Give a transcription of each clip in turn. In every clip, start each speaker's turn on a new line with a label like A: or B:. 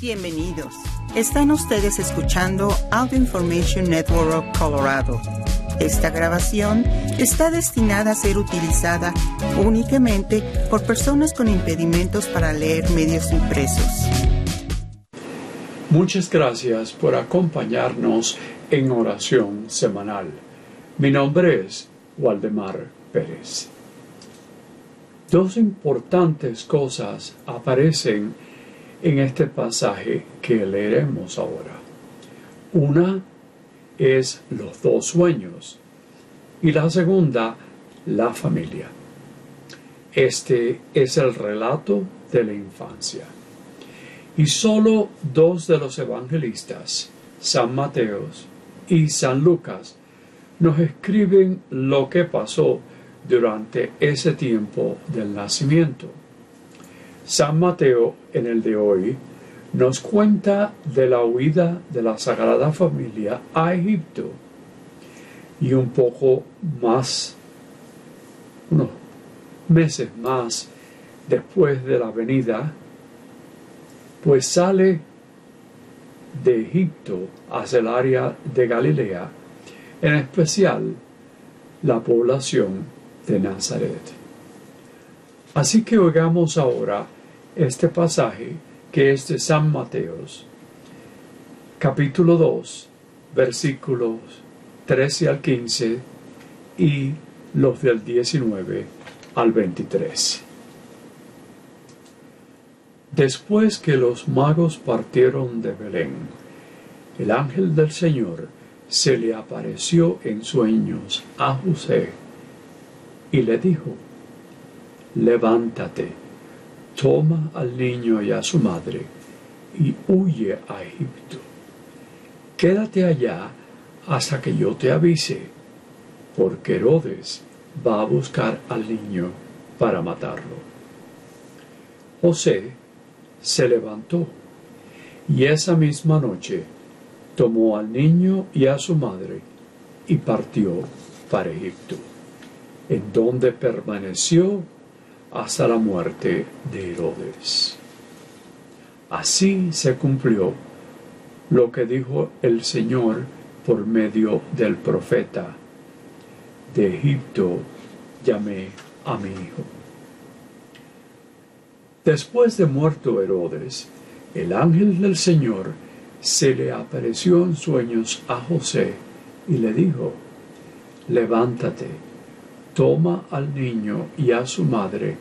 A: Bienvenidos. Están ustedes escuchando Audio Information Network Colorado. Esta grabación está destinada a ser utilizada únicamente por personas con impedimentos para leer medios impresos.
B: Muchas gracias por acompañarnos en oración semanal. Mi nombre es Waldemar Pérez. Dos importantes cosas aparecen en este pasaje que leeremos ahora. Una es los dos sueños y la segunda, la familia. Este es el relato de la infancia. Y solo dos de los evangelistas, San Mateo y San Lucas, nos escriben lo que pasó durante ese tiempo del nacimiento. San Mateo, en el de hoy, nos cuenta de la huida de la Sagrada Familia a Egipto y un poco más, unos meses más después de la venida, pues sale de Egipto hacia el área de Galilea, en especial la población de Nazaret. Así que oigamos ahora este pasaje que es de San Mateos, capítulo 2, versículos 13 al 15 y los del 19 al 23. Después que los magos partieron de Belén, el ángel del Señor se le apareció en sueños a José y le dijo, levántate toma al niño y a su madre y huye a Egipto. Quédate allá hasta que yo te avise, porque Herodes va a buscar al niño para matarlo. José se levantó y esa misma noche tomó al niño y a su madre y partió para Egipto, en donde permaneció hasta la muerte de Herodes. Así se cumplió lo que dijo el Señor por medio del profeta. De Egipto llamé a mi hijo. Después de muerto Herodes, el ángel del Señor se le apareció en sueños a José y le dijo, levántate toma al niño y a su madre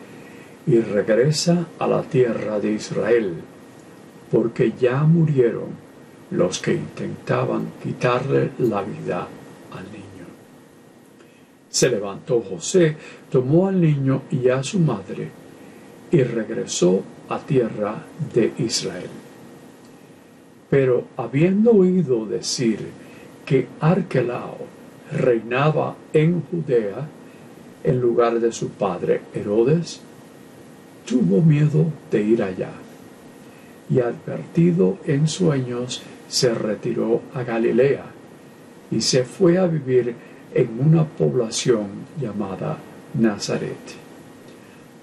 B: y regresa a la tierra de Israel, porque ya murieron los que intentaban quitarle la vida al niño. Se levantó José, tomó al niño y a su madre y regresó a tierra de Israel. Pero habiendo oído decir que Arquelao reinaba en Judea, en lugar de su padre Herodes, tuvo miedo de ir allá y advertido en sueños se retiró a Galilea y se fue a vivir en una población llamada Nazaret.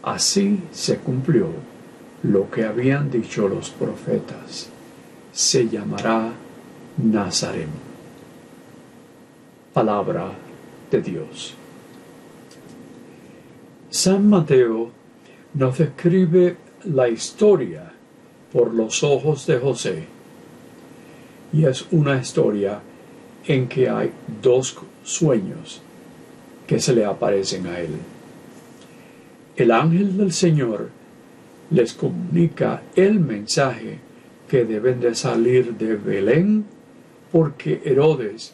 B: Así se cumplió lo que habían dicho los profetas. Se llamará Nazaret. Palabra de Dios. San Mateo nos describe la historia por los ojos de José y es una historia en que hay dos sueños que se le aparecen a él. El ángel del Señor les comunica el mensaje que deben de salir de Belén porque Herodes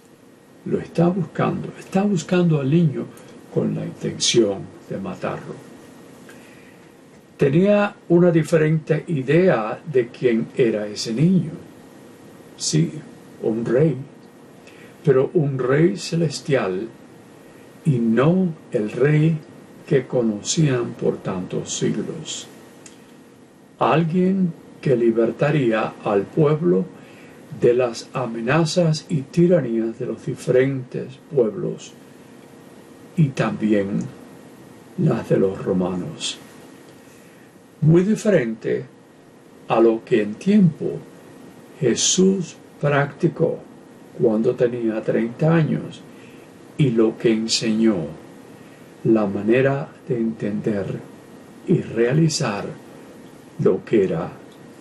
B: lo está buscando, está buscando al niño con la intención de matarlo. Tenía una diferente idea de quién era ese niño. Sí, un rey, pero un rey celestial y no el rey que conocían por tantos siglos. Alguien que libertaría al pueblo de las amenazas y tiranías de los diferentes pueblos y también las de los romanos. Muy diferente a lo que en tiempo Jesús practicó cuando tenía 30 años y lo que enseñó, la manera de entender y realizar lo que era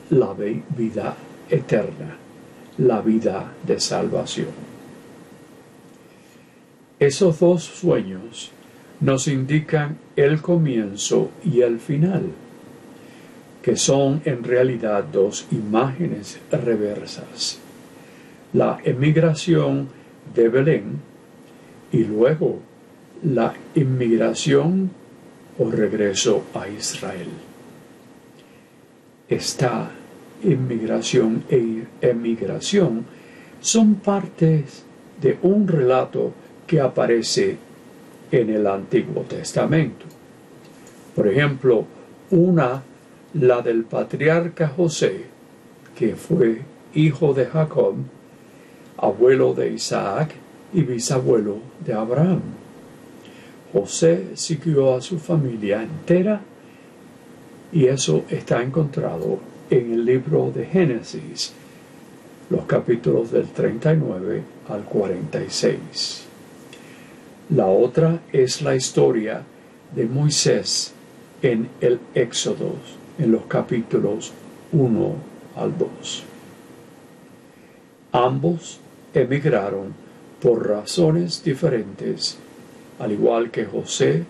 B: la vida eterna, la vida de salvación. Esos dos sueños nos indican el comienzo y el final, que son en realidad dos imágenes reversas. La emigración de Belén y luego la inmigración o regreso a Israel. Esta inmigración e emigración son partes de un relato que aparece en el Antiguo Testamento. Por ejemplo, una, la del patriarca José, que fue hijo de Jacob, abuelo de Isaac y bisabuelo de Abraham. José siguió a su familia entera y eso está encontrado en el libro de Génesis, los capítulos del 39 al 46. La otra es la historia de Moisés en el Éxodo, en los capítulos 1 al 2. Ambos emigraron por razones diferentes, al igual que José,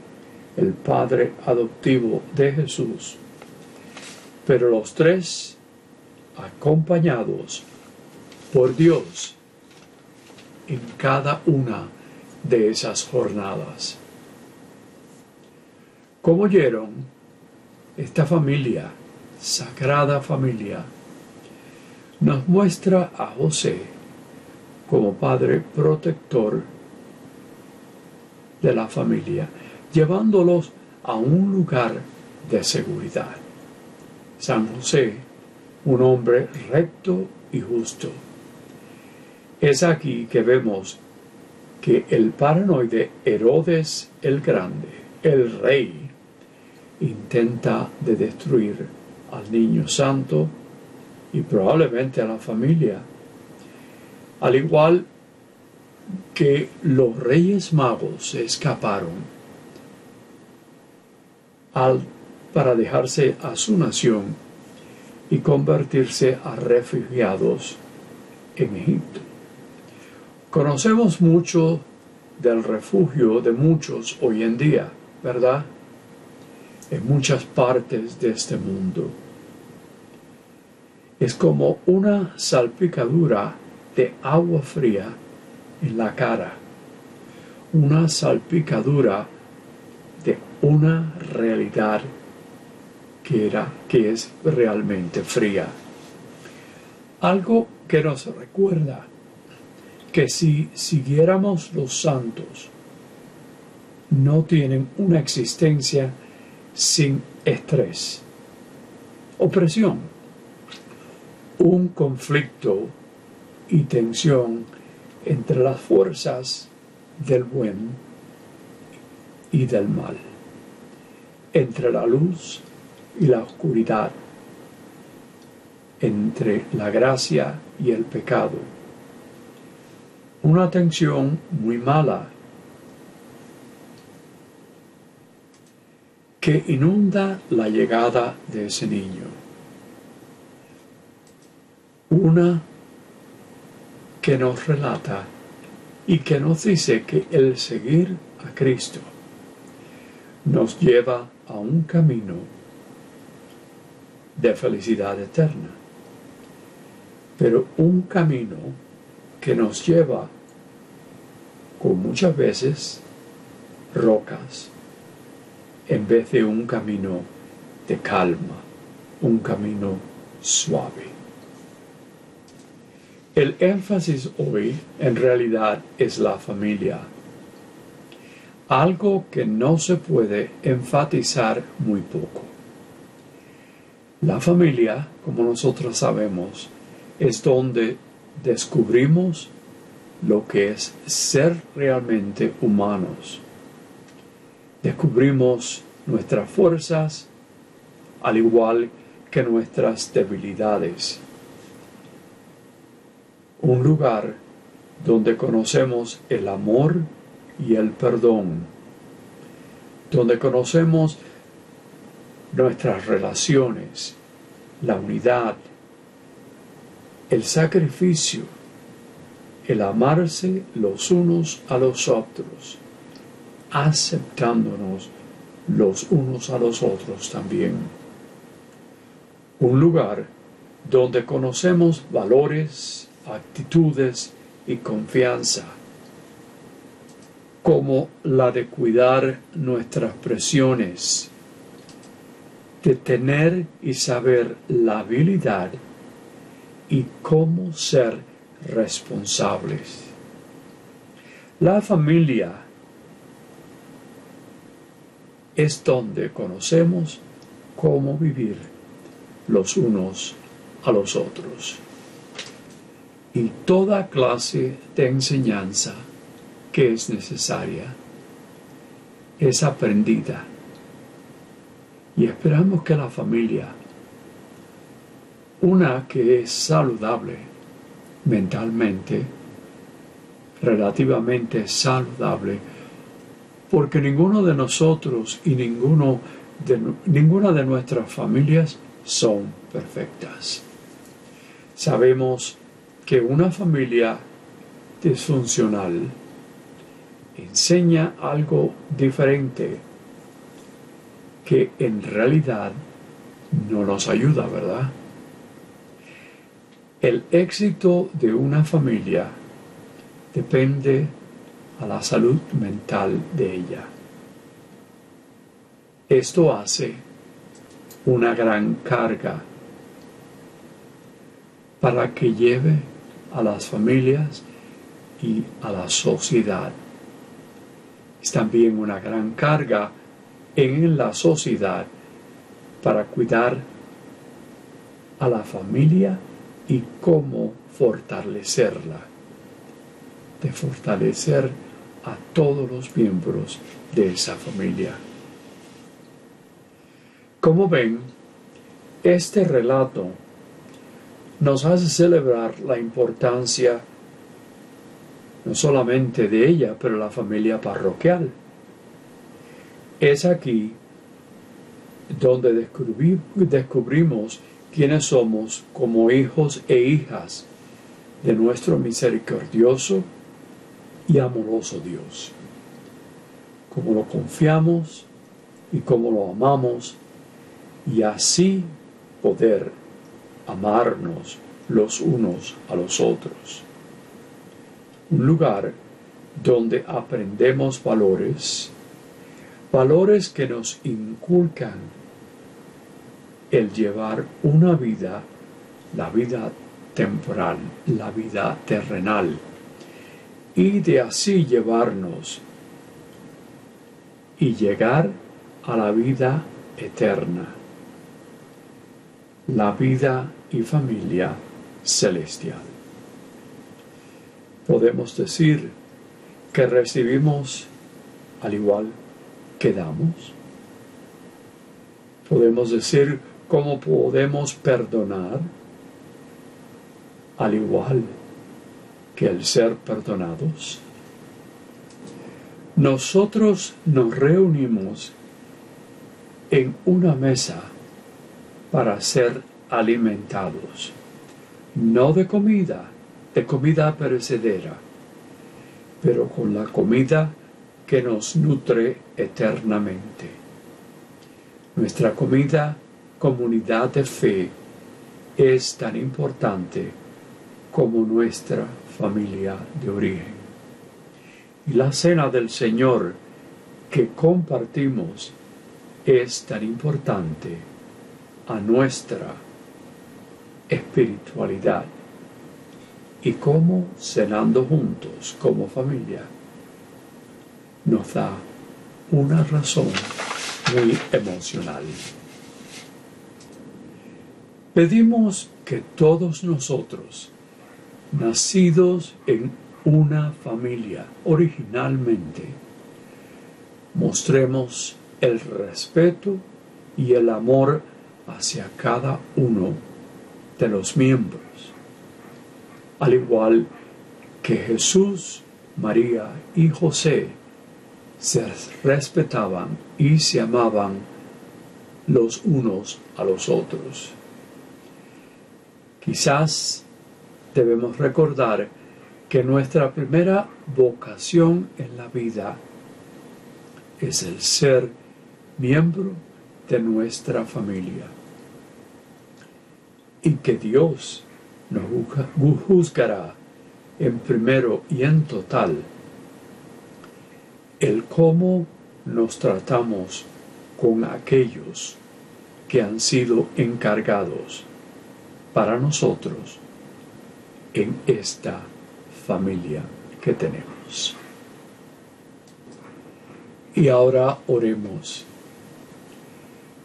B: el padre adoptivo de Jesús, pero los tres acompañados por Dios en cada una de esas jornadas. Como oyeron, esta familia, sagrada familia, nos muestra a José como padre protector de la familia, llevándolos a un lugar de seguridad. San José, un hombre recto y justo. Es aquí que vemos que el paranoide Herodes el Grande, el rey, intenta de destruir al niño santo y probablemente a la familia, al igual que los reyes magos escaparon al, para dejarse a su nación y convertirse a refugiados en Egipto. Conocemos mucho del refugio de muchos hoy en día, ¿verdad? En muchas partes de este mundo. Es como una salpicadura de agua fría en la cara, una salpicadura de una realidad que era que es realmente fría. Algo que nos recuerda que si siguiéramos los santos, no tienen una existencia sin estrés, opresión, un conflicto y tensión entre las fuerzas del buen y del mal, entre la luz y la oscuridad, entre la gracia y el pecado una tensión muy mala que inunda la llegada de ese niño. Una que nos relata y que nos dice que el seguir a Cristo nos lleva a un camino de felicidad eterna, pero un camino que nos lleva con muchas veces rocas en vez de un camino de calma, un camino suave. El énfasis hoy en realidad es la familia, algo que no se puede enfatizar muy poco. La familia, como nosotros sabemos, es donde descubrimos lo que es ser realmente humanos. Descubrimos nuestras fuerzas, al igual que nuestras debilidades. Un lugar donde conocemos el amor y el perdón, donde conocemos nuestras relaciones, la unidad, el sacrificio, el amarse los unos a los otros, aceptándonos los unos a los otros también. Un lugar donde conocemos valores, actitudes y confianza, como la de cuidar nuestras presiones, de tener y saber la habilidad y cómo ser responsables. La familia es donde conocemos cómo vivir los unos a los otros. Y toda clase de enseñanza que es necesaria es aprendida. Y esperamos que la familia, una que es saludable mentalmente, relativamente saludable, porque ninguno de nosotros y ninguno ninguna de nuestras familias son perfectas. Sabemos que una familia disfuncional enseña algo diferente que en realidad no nos ayuda, ¿verdad? El éxito de una familia depende a la salud mental de ella. Esto hace una gran carga para que lleve a las familias y a la sociedad. Es también una gran carga en la sociedad para cuidar a la familia y cómo fortalecerla, de fortalecer a todos los miembros de esa familia. Como ven, este relato nos hace celebrar la importancia no solamente de ella, pero la familia parroquial. Es aquí donde descubrimos quiénes somos como hijos e hijas de nuestro misericordioso y amoroso Dios. Como lo confiamos y como lo amamos y así poder amarnos los unos a los otros. Un lugar donde aprendemos valores, valores que nos inculcan el llevar una vida, la vida temporal, la vida terrenal, y de así llevarnos y llegar a la vida eterna, la vida y familia celestial. Podemos decir que recibimos al igual que damos. Podemos decir cómo podemos perdonar al igual que el ser perdonados. Nosotros nos reunimos en una mesa para ser alimentados, no de comida, de comida perecedera, pero con la comida que nos nutre eternamente. Nuestra comida, comunidad de fe, es tan importante como nuestra familia de origen. Y la cena del Señor que compartimos es tan importante a nuestra espiritualidad y como cenando juntos como familia nos da una razón muy emocional. Pedimos que todos nosotros nacidos en una familia originalmente, mostremos el respeto y el amor hacia cada uno de los miembros. Al igual que Jesús, María y José se respetaban y se amaban los unos a los otros. Quizás debemos recordar que nuestra primera vocación en la vida es el ser miembro de nuestra familia y que Dios nos juzgará en primero y en total el cómo nos tratamos con aquellos que han sido encargados para nosotros en esta familia que tenemos. Y ahora oremos,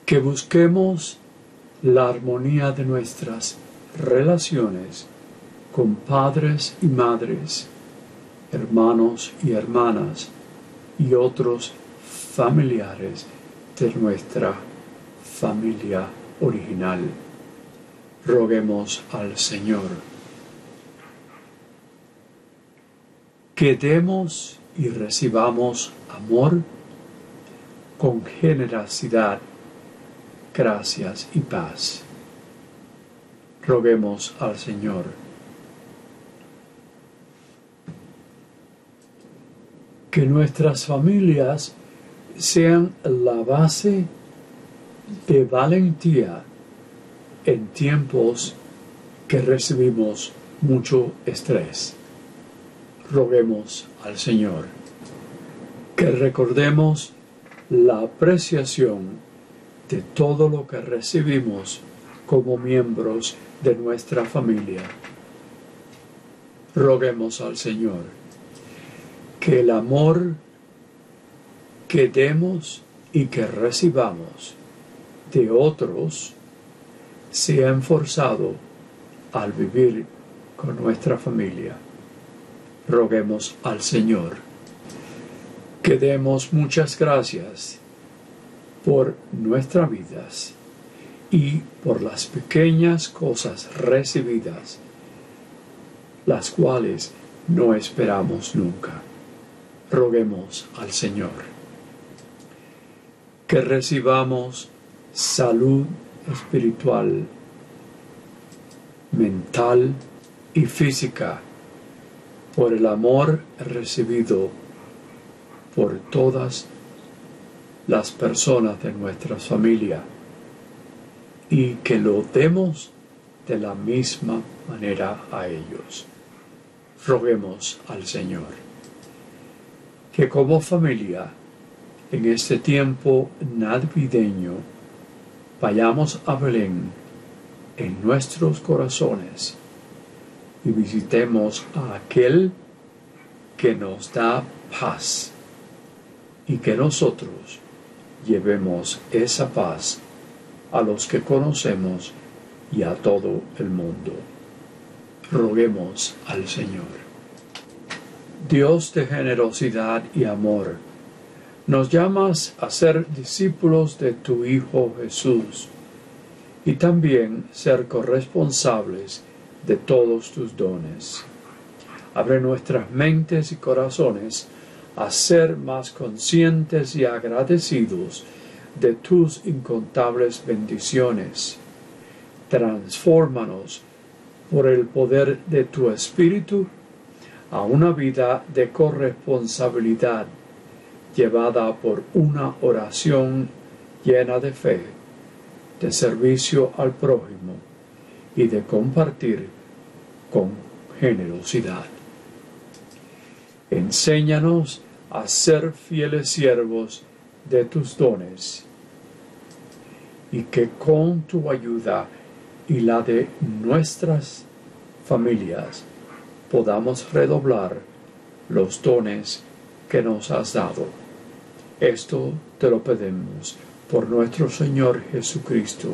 B: que busquemos la armonía de nuestras relaciones con padres y madres, hermanos y hermanas y otros familiares de nuestra familia original. Roguemos al Señor que demos y recibamos amor con generosidad, gracias y paz. Roguemos al Señor. Que nuestras familias sean la base de valentía en tiempos que recibimos mucho estrés. Roguemos al Señor que recordemos la apreciación de todo lo que recibimos como miembros de nuestra familia. Roguemos al Señor que el amor que demos y que recibamos de otros sea enforzado al vivir con nuestra familia. Roguemos al Señor que demos muchas gracias por nuestras vidas y por las pequeñas cosas recibidas, las cuales no esperamos nunca. Roguemos al Señor que recibamos salud espiritual, mental y física por el amor recibido por todas las personas de nuestra familia y que lo demos de la misma manera a ellos. Roguemos al Señor que como familia en este tiempo navideño vayamos a Belén en nuestros corazones y visitemos a aquel que nos da paz y que nosotros llevemos esa paz a los que conocemos y a todo el mundo. Roguemos al Señor. Dios de generosidad y amor, nos llamas a ser discípulos de tu Hijo Jesús y también ser corresponsables de todos tus dones. Abre nuestras mentes y corazones a ser más conscientes y agradecidos de tus incontables bendiciones. Transfórmanos por el poder de tu Espíritu a una vida de corresponsabilidad llevada por una oración llena de fe, de servicio al prójimo y de compartir con generosidad. Enséñanos a ser fieles siervos de tus dones y que con tu ayuda y la de nuestras familias podamos redoblar los dones que nos has dado. Esto te lo pedimos por nuestro Señor Jesucristo,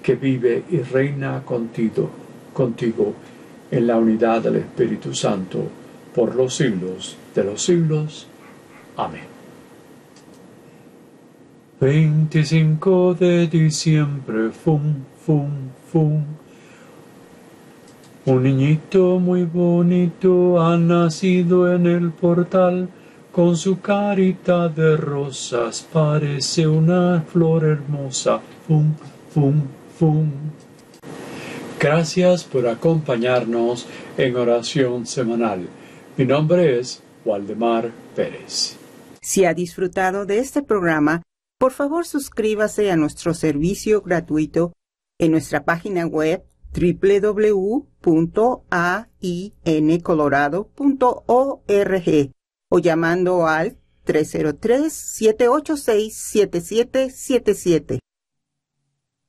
B: que vive y reina contigo, contigo en la unidad del Espíritu Santo, por los siglos de los siglos. Amén. 25 de diciembre, fum, fum, fum. Un niñito muy bonito ha nacido en el portal, con su carita de rosas parece una flor hermosa, fum, fum, fum. Gracias por acompañarnos en oración semanal. Mi nombre es Waldemar Pérez.
A: Si ha disfrutado de este programa, por favor suscríbase a nuestro servicio gratuito en nuestra página web www.aincolorado.org o llamando al 303-786-7777.